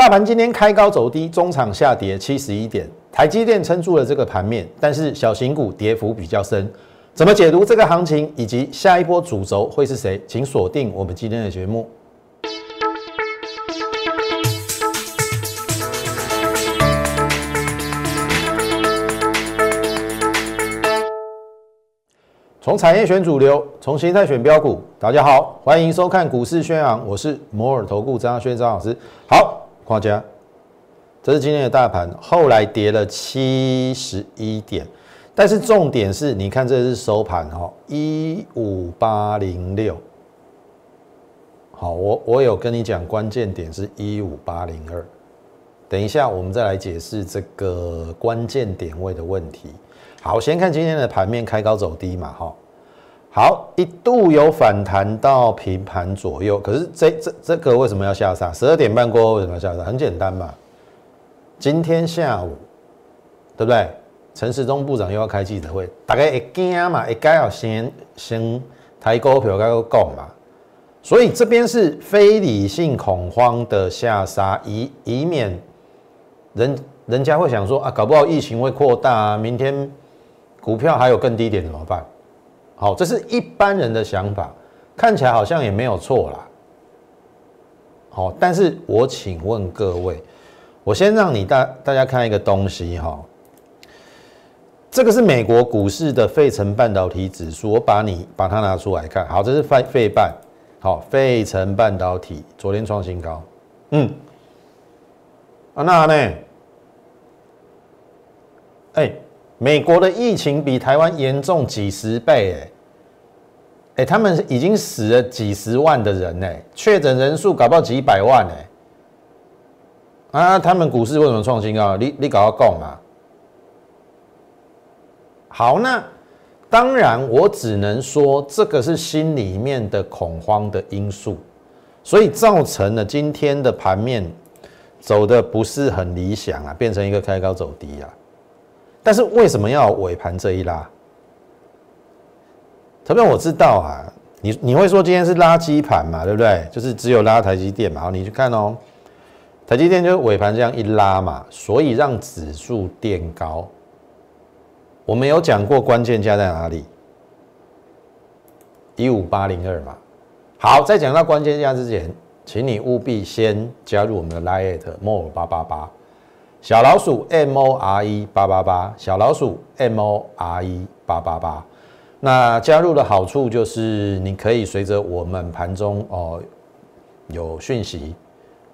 大盘今天开高走低，中场下跌七十一点，台积电撑住了这个盘面，但是小型股跌幅比较深。怎么解读这个行情，以及下一波主轴会是谁？请锁定我们今天的节目。从产业选主流，从形态选标股。大家好，欢迎收看股市宣扬，我是摩尔投顾张轩张老师。好，画家，这是今天的大盘，后来跌了七十一点，但是重点是，你看这是收盘哈，一五八零六。好，我我有跟你讲，关键点是一五八零二。等一下，我们再来解释这个关键点位的问题。好，先看今天的盘面开高走低嘛，哈，好，一度有反弹到平盘左右，可是这这这个为什么要下杀？十二点半过后为什么要下杀？很简单嘛，今天下午，对不对？陈时中部长又要开记者会，大概会惊嘛，会该要先先抬股票该要讲嘛，所以这边是非理性恐慌的下杀，以以免人人家会想说啊，搞不好疫情会扩大啊，明天。股票还有更低点怎么办？好，这是一般人的想法，看起来好像也没有错啦。好，但是我请问各位，我先让你大大家看一个东西哈，这个是美国股市的费城半导体指数，我把你把它拿出来看。好，这是费费半，好，费城半导体昨天创新高，嗯，啊那呢？哎。美国的疫情比台湾严重几十倍，哎，哎，他们已经死了几十万的人，哎，确诊人数搞不到几百万，哎，啊，他们股市为什么创新高？你你搞要讲嘛？好，那当然，我只能说这个是心里面的恐慌的因素，所以造成了今天的盘面走的不是很理想啊，变成一个开高走低啊。但是为什么要尾盘这一拉？特别我知道啊，你你会说今天是垃圾盘嘛，对不对？就是只有拉台积电嘛，好，你去看哦，台积电就是尾盘这样一拉嘛，所以让指数垫高。我们有讲过关键价在哪里？一五八零二嘛。好，在讲到关键价之前，请你务必先加入我们的 Lite More 八八八。小老鼠 M O R E 八八八，小老鼠 M O R E 八八八。那加入的好处就是你可以随着我们盘中哦有讯息，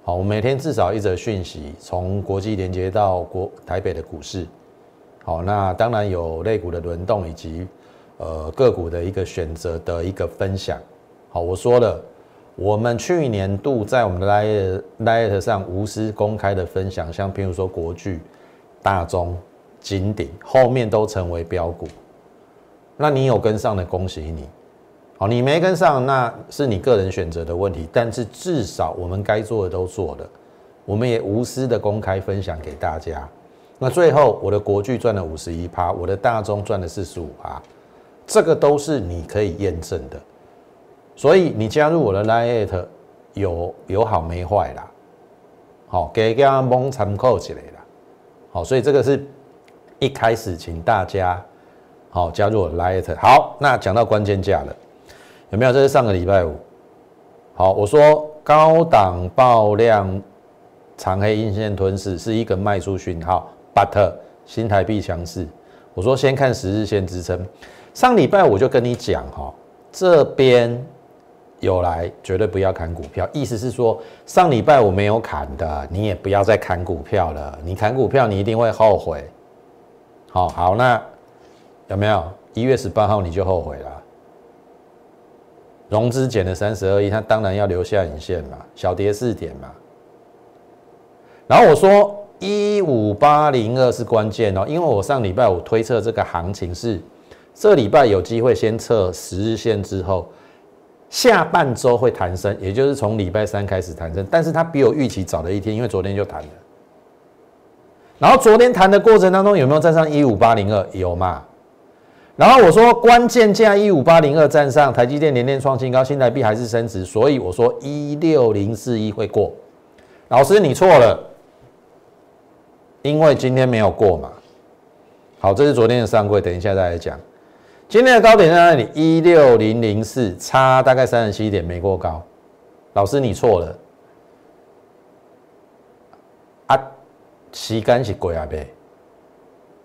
好，我每天至少一则讯息，从国际连接到国台北的股市。好，那当然有类股的轮动以及呃个股的一个选择的一个分享。好，我说了。我们去年度在我们的 Light Light 上无私公开的分享，像譬如说国巨、大中、金鼎，后面都成为标股。那你有跟上的，恭喜你。好，你没跟上，那是你个人选择的问题。但是至少我们该做的都做了，我们也无私的公开分享给大家。那最后我的国巨赚了五十一趴，我的大中赚了四十五趴，这个都是你可以验证的。所以你加入我的 Lite 有有好没坏啦，好给大家蒙参考起来啦，好，所以这个是一开始请大家好加入我的 Lite。好，那讲到关键价了，有没有？这是上个礼拜五，好，我说高档爆量长黑阴线吞噬是一个卖出讯号，But 新台币强势，我说先看十日线支撑。上礼拜我就跟你讲哈，这边。有来绝对不要砍股票，意思是说上礼拜我没有砍的，你也不要再砍股票了。你砍股票，你一定会后悔。好好，那有没有一月十八号你就后悔了？融资减了三十二亿，他当然要留下影线嘛，小跌四点嘛。然后我说一五八零二是关键哦，因为我上礼拜我推测这个行情是这礼拜有机会先测十日线之后。下半周会弹升，也就是从礼拜三开始弹升，但是它比我预期早了一天，因为昨天就弹了。然后昨天弹的过程当中有没有站上一五八零二？有嘛？然后我说关键价一五八零二站上，台积电连连创新高，新台币还是升值，所以我说一六零四一会过。老师你错了，因为今天没有过嘛。好，这是昨天的上柜，等一下再来讲。今天的高点在哪里？一六零零四，差大概三十七点，没过高。老师你错了。啊，旗杆是鬼啊呗？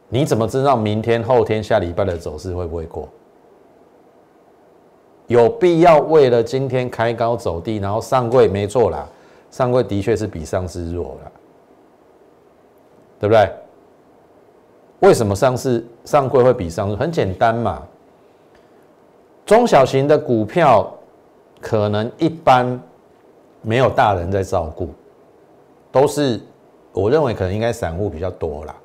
你怎么知道明天、后天、下礼拜的走势会不会过？有必要为了今天开高走低，然后上柜没错啦，上柜的确是比上市弱了，对不对？为什么上市上柜会比上市？很简单嘛，中小型的股票可能一般没有大人在照顾，都是我认为可能应该散户比较多啦，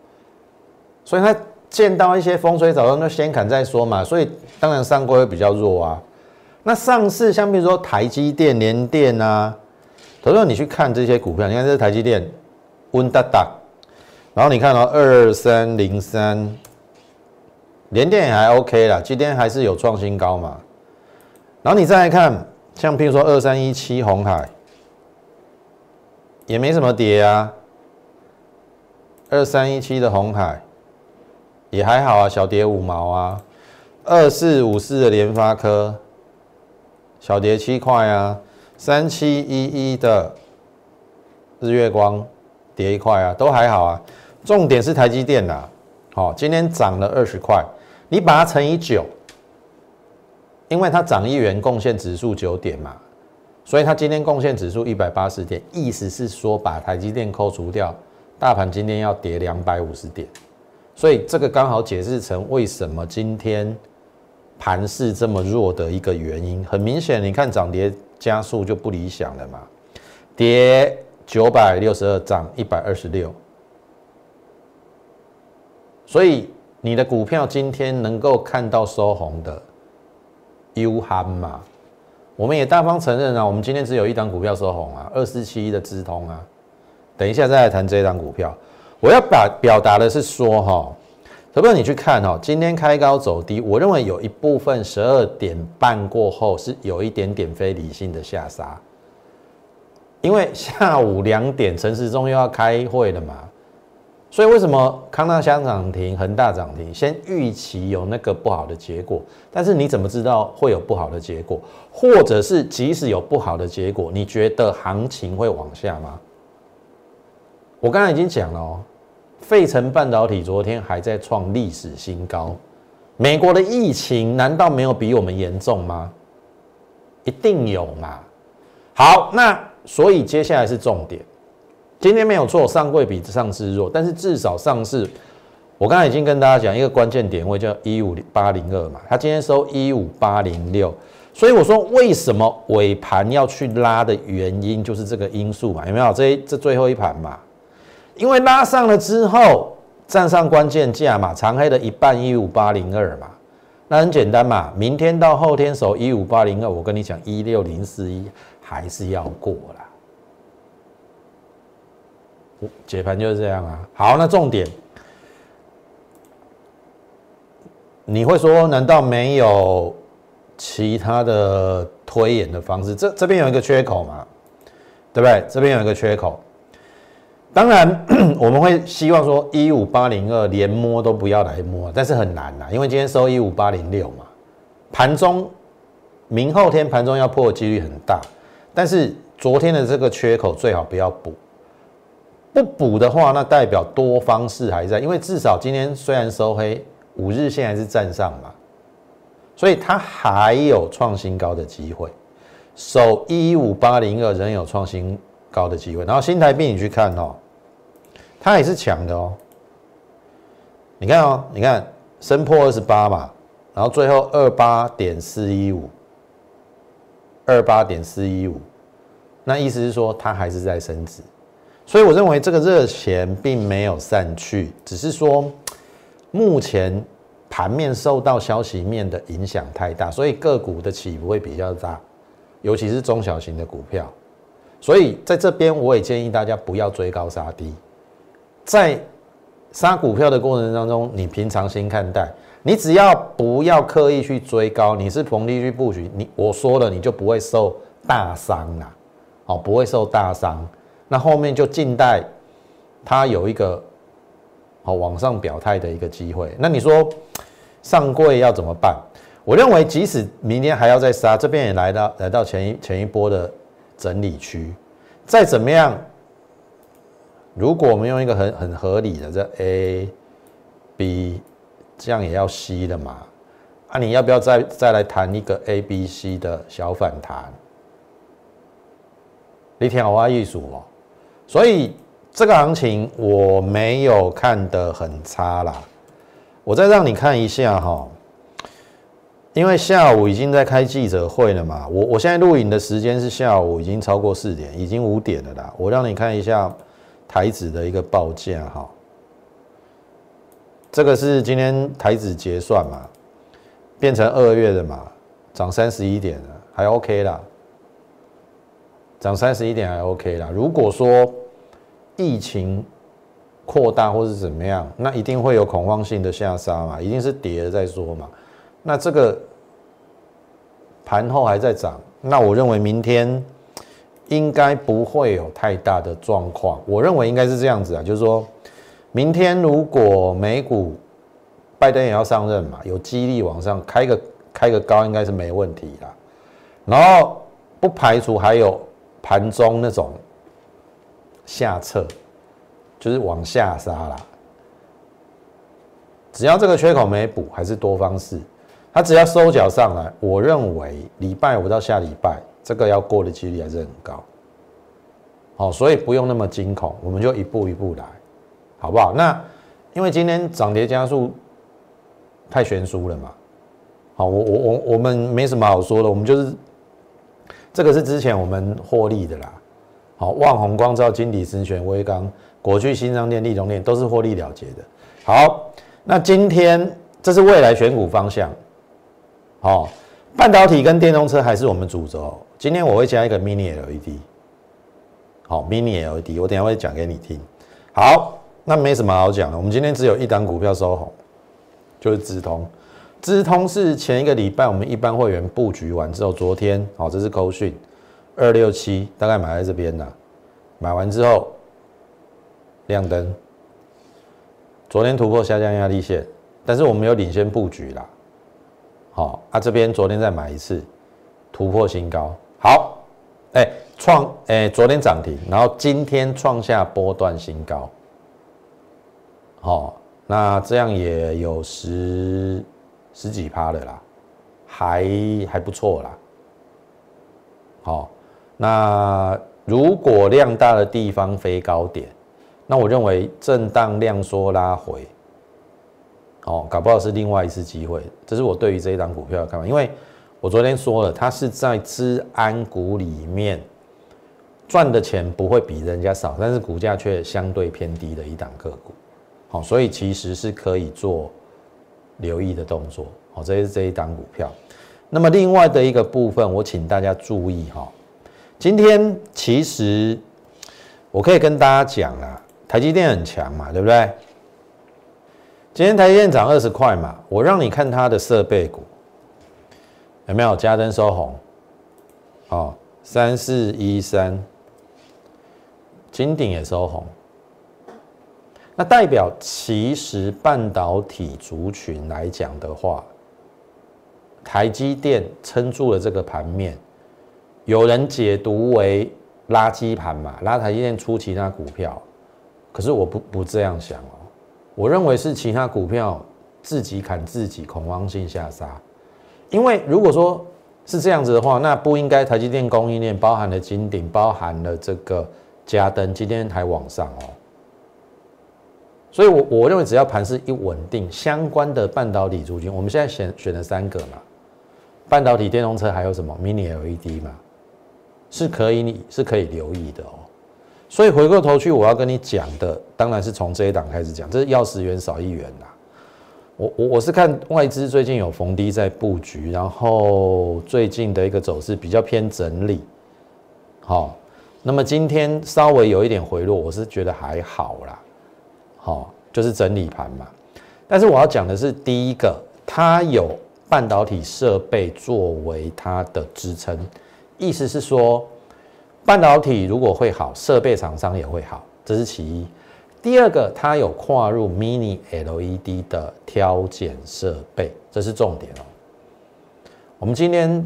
所以他见到一些风吹草动就先砍再说嘛，所以当然上柜会比较弱啊。那上市像比如说台积电、联电啊，投资你去看这些股票，你看这台积电，温哒哒。然后你看到二三零三，联电也还 OK 啦，今天还是有创新高嘛。然后你再来看，像譬如说二三一七红海，也没什么跌啊。二三一七的红海也还好啊，小跌五毛啊。二四五四的联发科，小跌七块啊。三七一一的日月光跌一块啊，都还好啊。重点是台积电啦，好，今天涨了二十块，你把它乘以九，因为它涨一元，贡献指数九点嘛，所以它今天贡献指数一百八十点，意思是说把台积电扣除掉，大盘今天要跌两百五十点，所以这个刚好解释成为什么今天盘势这么弱的一个原因。很明显，你看涨跌加速就不理想了嘛，跌九百六十二，涨一百二十六。所以你的股票今天能够看到收红的，U 憨嘛？我们也大方承认啊，我们今天只有一档股票收红啊，二四七一的资通啊。等一下再来谈这档股票。我要表表达的是说哈，可不可你去看哈？今天开高走低，我认为有一部分十二点半过后是有一点点非理性的下杀，因为下午两点陈时中又要开会了嘛。所以为什么康纳香涨停、恒大涨停？先预期有那个不好的结果，但是你怎么知道会有不好的结果？或者是即使有不好的结果，你觉得行情会往下吗？我刚才已经讲了哦，费城半导体昨天还在创历史新高。美国的疫情难道没有比我们严重吗？一定有嘛。好，那所以接下来是重点。今天没有错，上柜比上市弱，但是至少上市，我刚才已经跟大家讲一个关键点位叫一五八零二嘛，它今天收一五八零六，所以我说为什么尾盘要去拉的原因就是这个因素嘛，有没有？这这最后一盘嘛，因为拉上了之后站上关键价嘛，长黑的一半一五八零二嘛，那很简单嘛，明天到后天收一五八零二，我跟你讲一六零四一还是要过了。解盘就是这样啊。好，那重点，你会说，难道没有其他的推演的方式？这这边有一个缺口嘛，对不对？这边有一个缺口。当然，我们会希望说，一五八零二连摸都不要来摸，但是很难呐，因为今天收一五八零六嘛，盘中明后天盘中要破的几率很大。但是昨天的这个缺口最好不要补。不补的话，那代表多方式还在，因为至少今天虽然收黑，五日线还是站上嘛，所以它还有创新高的机会，守一五八零二仍有创新高的机会。然后新台币你去看哦，它也是强的哦。你看哦，你看升破二十八嘛，然后最后二八点四一五，二八点四一五，那意思是说它还是在升值。所以我认为这个热钱并没有散去，只是说目前盘面受到消息面的影响太大，所以个股的起伏会比较大，尤其是中小型的股票。所以在这边我也建议大家不要追高杀低，在杀股票的过程当中，你平常心看待，你只要不要刻意去追高，你是逢低去布局，你我说了你就不会受大伤啦，哦，不会受大伤。那后面就静待它有一个好往上表态的一个机会。那你说上柜要怎么办？我认为即使明天还要再杀，这边也来到来到前一前一波的整理区，再怎么样，如果我们用一个很很合理的这 A、B，这样也要 C 的嘛？啊，你要不要再再来谈一个 A、B、C 的小反弹？你听我艺术哦，所以这个行情我没有看得很差啦。我再让你看一下哈，因为下午已经在开记者会了嘛。我我现在录影的时间是下午，已经超过四点，已经五点了啦。我让你看一下台子的一个报价哈，这个是今天台子结算嘛，变成二月的嘛，涨三十一点了，还 OK 啦。涨三十一点还 OK 啦。如果说疫情扩大或是怎么样，那一定会有恐慌性的下杀嘛，一定是跌了再说嘛。那这个盘后还在涨，那我认为明天应该不会有太大的状况。我认为应该是这样子啊，就是说明天如果美股拜登也要上任嘛，有激励往上开个开个高，应该是没问题啦。然后不排除还有。盘中那种下撤，就是往下杀啦。只要这个缺口没补，还是多方式，它只要收脚上来，我认为礼拜五到下礼拜这个要过的几率还是很高。好，所以不用那么惊恐，我们就一步一步来，好不好？那因为今天涨跌加速太悬殊了嘛。好，我我我我们没什么好说的，我们就是。这个是之前我们获利的啦，好，万宏光照、金底神选、威刚、国巨、新商店、利隆店都是获利了结的。好，那今天这是未来选股方向，好，半导体跟电动车还是我们主轴。今天我会加一个 mini LED，好，mini LED，我等下会讲给你听。好，那没什么好讲的，我们今天只有一档股票收红，就是直通。资通是前一个礼拜我们一般会员布局完之后，昨天好，这是扣讯二六七，大概买在这边的，买完之后亮灯，昨天突破下降压力线，但是我们有领先布局啦，好，啊这边昨天再买一次，突破新高，好，哎创哎昨天涨停，然后今天创下波段新高，好，那这样也有十。十几趴的啦，还还不错啦。好，那如果量大的地方飞高点，那我认为震荡量缩拉回，哦，搞不好是另外一次机会。这是我对于这一档股票的看法，因为我昨天说了，它是在资安股里面赚的钱不会比人家少，但是股价却相对偏低的一档个股。好，所以其实是可以做。留意的动作，好，这是这一档股票。那么另外的一个部分，我请大家注意哈。今天其实我可以跟大家讲啦，台积电很强嘛，对不对？今天台积电涨二十块嘛，我让你看它的设备股有没有加灯收红？好，三四一三，金鼎也收红。那代表其实半导体族群来讲的话，台积电撑住了这个盘面，有人解读为垃圾盘嘛，拉台积电出其他股票，可是我不不这样想哦，我认为是其他股票自己砍自己，恐慌性下杀，因为如果说是这样子的话，那不应该台积电供应链包含了金鼎，包含了这个嘉登，今天还往上哦。所以，我我认为只要盘势一稳定，相关的半导体族群，我们现在选选了三个嘛，半导体、电动车，还有什么 Mini LED 嘛，是可以你是可以留意的哦。所以回过头去，我要跟你讲的，当然是从这一档开始讲，这是要十元少一元啦。我我我是看外资最近有逢低在布局，然后最近的一个走势比较偏整理，好，那么今天稍微有一点回落，我是觉得还好啦。好，就是整理盘嘛。但是我要讲的是，第一个，它有半导体设备作为它的支撑，意思是说，半导体如果会好，设备厂商也会好，这是其一。第二个，它有跨入 Mini LED 的挑拣设备，这是重点哦。我们今天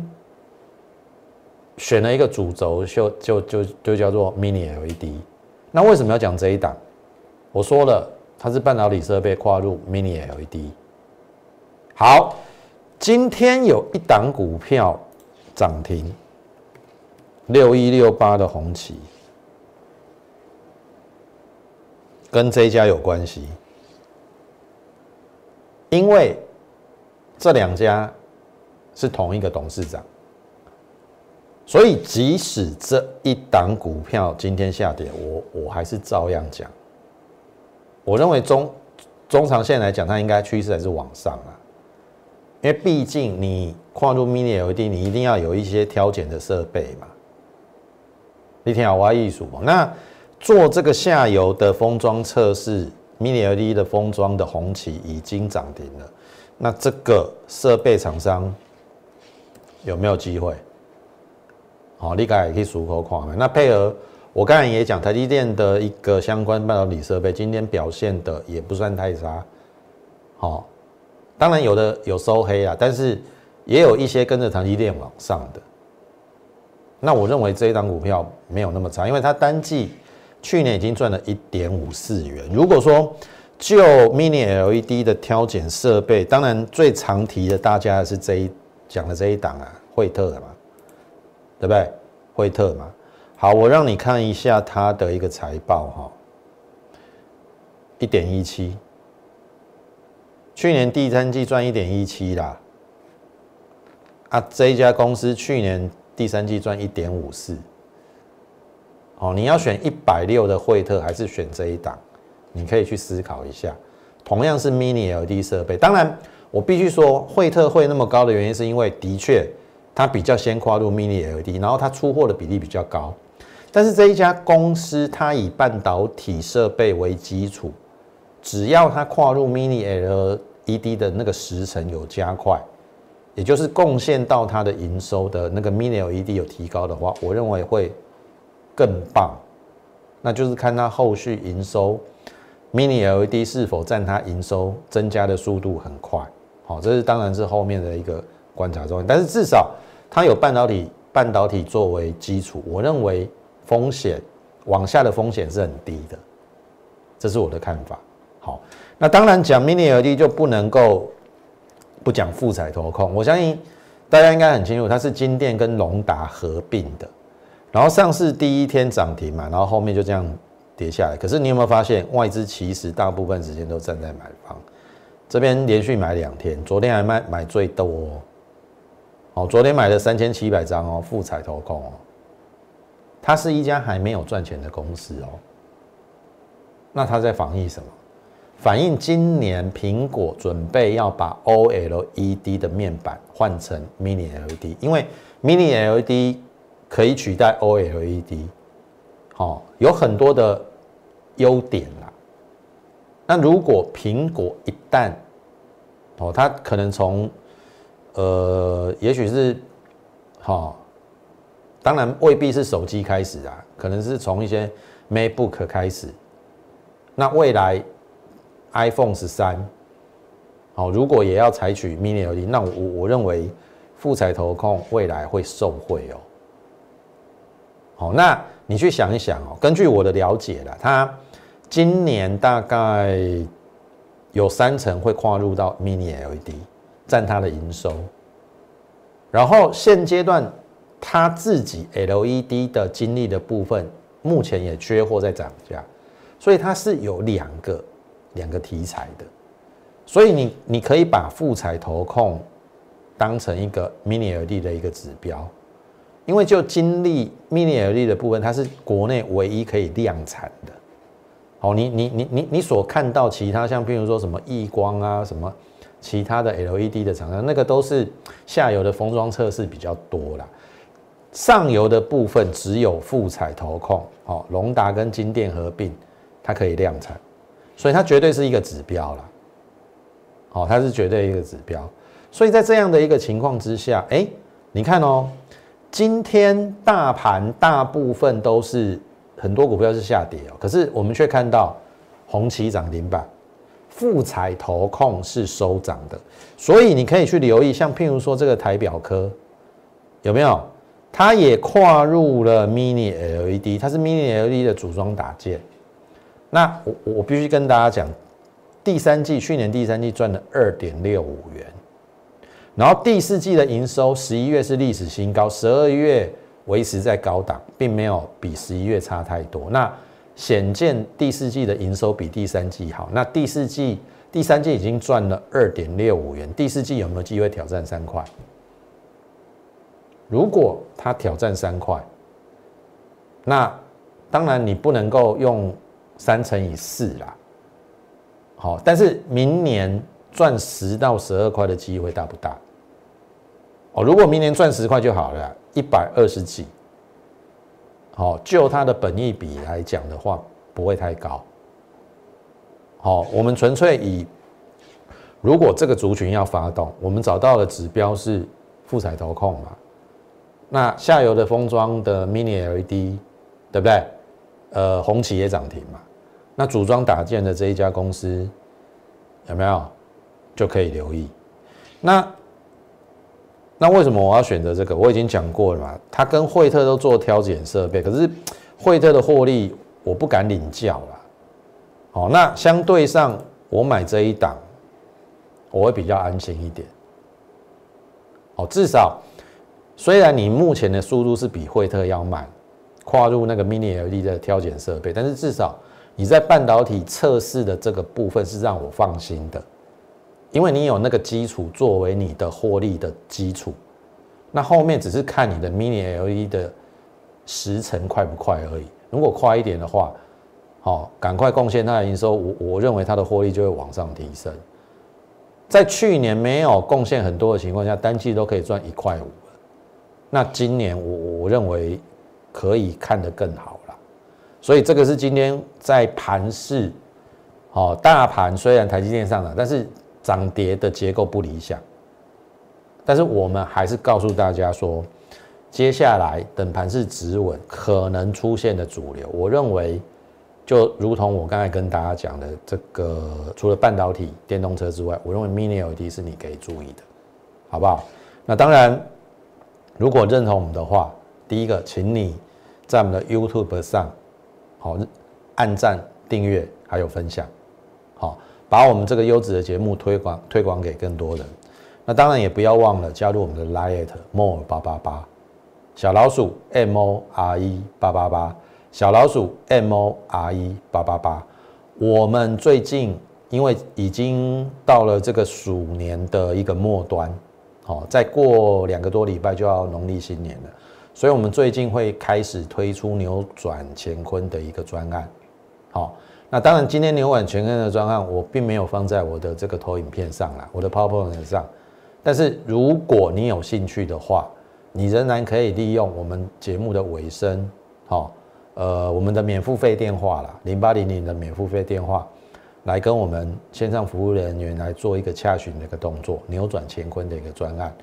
选了一个主轴，就就就就叫做 Mini LED。那为什么要讲这一档？我说了，它是半导体设备跨入 Mini LED。好，今天有一档股票涨停，六一六八的红旗。跟这一家有关系，因为这两家是同一个董事长，所以即使这一档股票今天下跌，我我还是照样讲。我认为中中长线来讲，它应该趋势还是往上啊，因为毕竟你跨入 Mini LED，你一定要有一些挑拣的设备嘛。你听好我要艺术那。做这个下游的封装测试，Mini LED 的封装的红旗已经涨停了。那这个设备厂商有没有机会？好，你可以数口看那配合我刚才也讲，台积电的一个相关半导体设备，今天表现的也不算太差。好，当然有的有收黑啊，但是也有一些跟着台积电往上的。那我认为这一档股票没有那么差，因为它单季。去年已经赚了一点五四元。如果说就 Mini LED 的挑拣设备，当然最常提的大家是这一讲的这一档啊，惠特的嘛，对不对？惠特嘛。好，我让你看一下它的一个财报哈，一点一七，去年第三季赚一点一七啦。啊，这一家公司去年第三季赚一点五四。哦，你要选一百六的惠特还是选这一档？你可以去思考一下。同样是 Mini LED 设备，当然我必须说，惠特会那么高的原因，是因为的确它比较先跨入 Mini LED，然后它出货的比例比较高。但是这一家公司，它以半导体设备为基础，只要它跨入 Mini LED 的那个时程有加快，也就是贡献到它的营收的那个 Mini LED 有提高的话，我认为会。更棒，那就是看它后续营收，Mini LED 是否占它营收增加的速度很快，好，这是当然是后面的一个观察重点。但是至少它有半导体半导体作为基础，我认为风险往下的风险是很低的，这是我的看法。好，那当然讲 Mini LED 就不能够不讲富彩投控，我相信大家应该很清楚，它是金电跟隆达合并的。然后上市第一天涨停嘛，然后后面就这样跌下来。可是你有没有发现，外资其实大部分时间都站在买方，这边连续买两天，昨天还卖买最多哦。昨天买了三千七百张哦，富彩投控哦，它是一家还没有赚钱的公司哦。那它在防疫什么？反映今年苹果准备要把 OLED 的面板换成 Mini LED，因为 Mini LED。可以取代 OLED，好，有很多的优点啦。那如果苹果一旦，哦，它可能从，呃，也许是，好，当然未必是手机开始啊，可能是从一些 MacBook 开始。那未来 iPhone 十三，好，如果也要采取 Mini LED，那我我认为富彩投控未来会受惠哦。好，那你去想一想哦。根据我的了解了，它今年大概有三成会跨入到 Mini LED，占它的营收。然后现阶段它自己 LED 的精力的部分，目前也缺货在涨价，所以它是有两个两个题材的。所以你你可以把富彩投控当成一个 Mini LED 的一个指标。因为就金立 Mini LED 的部分，它是国内唯一可以量产的。好，你你你你你所看到其他像譬如说什么亿光啊，什么其他的 LED 的厂商，那个都是下游的封装测试比较多啦。上游的部分只有富彩投控，哦，龙达跟金电合并，它可以量产，所以它绝对是一个指标啦。好，它是绝对一个指标。所以在这样的一个情况之下，哎，你看哦。今天大盘大部分都是很多股票是下跌哦，可是我们却看到红旗涨停板，富彩投控是收涨的，所以你可以去留意，像譬如说这个台表科有没有？它也跨入了 Mini LED，它是 Mini LED 的组装打件。那我我必须跟大家讲，第三季去年第三季赚了二点六五元。然后第四季的营收，十一月是历史新高，十二月维持在高档，并没有比十一月差太多。那显见第四季的营收比第三季好。那第四季、第三季已经赚了二点六五元，第四季有没有机会挑战三块？如果它挑战三块，那当然你不能够用三乘以四啦。好，但是明年赚十到十二块的机会大不大？哦，如果明年赚十块就好了，一百二十几，好，就它的本益比来讲的话，不会太高。好，我们纯粹以，如果这个族群要发动，我们找到的指标是富彩投控嘛，那下游的封装的 Mini LED，对不对？呃，红旗也涨停嘛，那组装打件的这一家公司有没有就可以留意？那。那为什么我要选择这个？我已经讲过了嘛，它跟惠特都做挑拣设备，可是惠特的获利我不敢领教了。好，那相对上我买这一档，我会比较安心一点。哦，至少虽然你目前的速度是比惠特要慢，跨入那个 Mini LED 的挑拣设备，但是至少你在半导体测试的这个部分是让我放心的。因为你有那个基础作为你的获利的基础，那后面只是看你的 Mini LED 的时程快不快而已。如果快一点的话，好，赶快贡献它的营收，我我认为它的获利就会往上提升。在去年没有贡献很多的情况下，单季都可以赚一块五那今年我我认为可以看得更好了。所以这个是今天在盘市，哦，大盘虽然台积电上涨，但是。涨跌的结构不理想，但是我们还是告诉大家说，接下来等盘是止稳，可能出现的主流，我认为就如同我刚才跟大家讲的，这个除了半导体、电动车之外，我认为 Mini LED 是你可以注意的，好不好？那当然，如果认同我们的话，第一个，请你在我们的 YouTube 上，好，按赞、订阅还有分享，好。把我们这个优质的节目推广推广给更多人，那当然也不要忘了加入我们的 Lite More 八八八小老鼠 M O R E 八八八小老鼠 M O R E 八八八。我们最近因为已经到了这个鼠年的一个末端，好，再过两个多礼拜就要农历新年了，所以我们最近会开始推出扭转乾坤的一个专案，好。那当然，今天扭转乾坤的专案我并没有放在我的这个投影片上啦，我的 PowerPoint 上。但是如果你有兴趣的话，你仍然可以利用我们节目的尾声，好，呃，我们的免付费电话啦，零八零零的免付费电话，来跟我们线上服务人员来做一个洽询的一个动作，扭转乾坤的一个专案。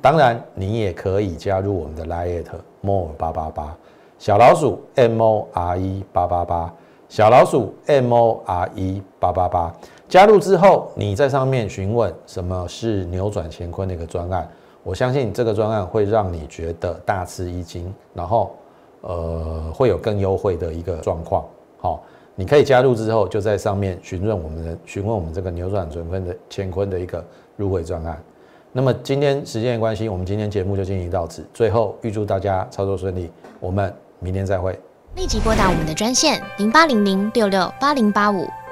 当然，你也可以加入我们的 Lite More 八八八小老鼠 M O R E 八八八。小老鼠 M O R E 八八八加入之后，你在上面询问什么是扭转乾坤的一个专案，我相信这个专案会让你觉得大吃一惊，然后呃会有更优惠的一个状况。好，你可以加入之后就在上面询问我们的询问我们这个扭转乾坤的乾坤的一个入会专案。那么今天时间的关系，我们今天节目就进行到此。最后预祝大家操作顺利，我们明天再会。立即拨打我们的专线零八零零六六八零八五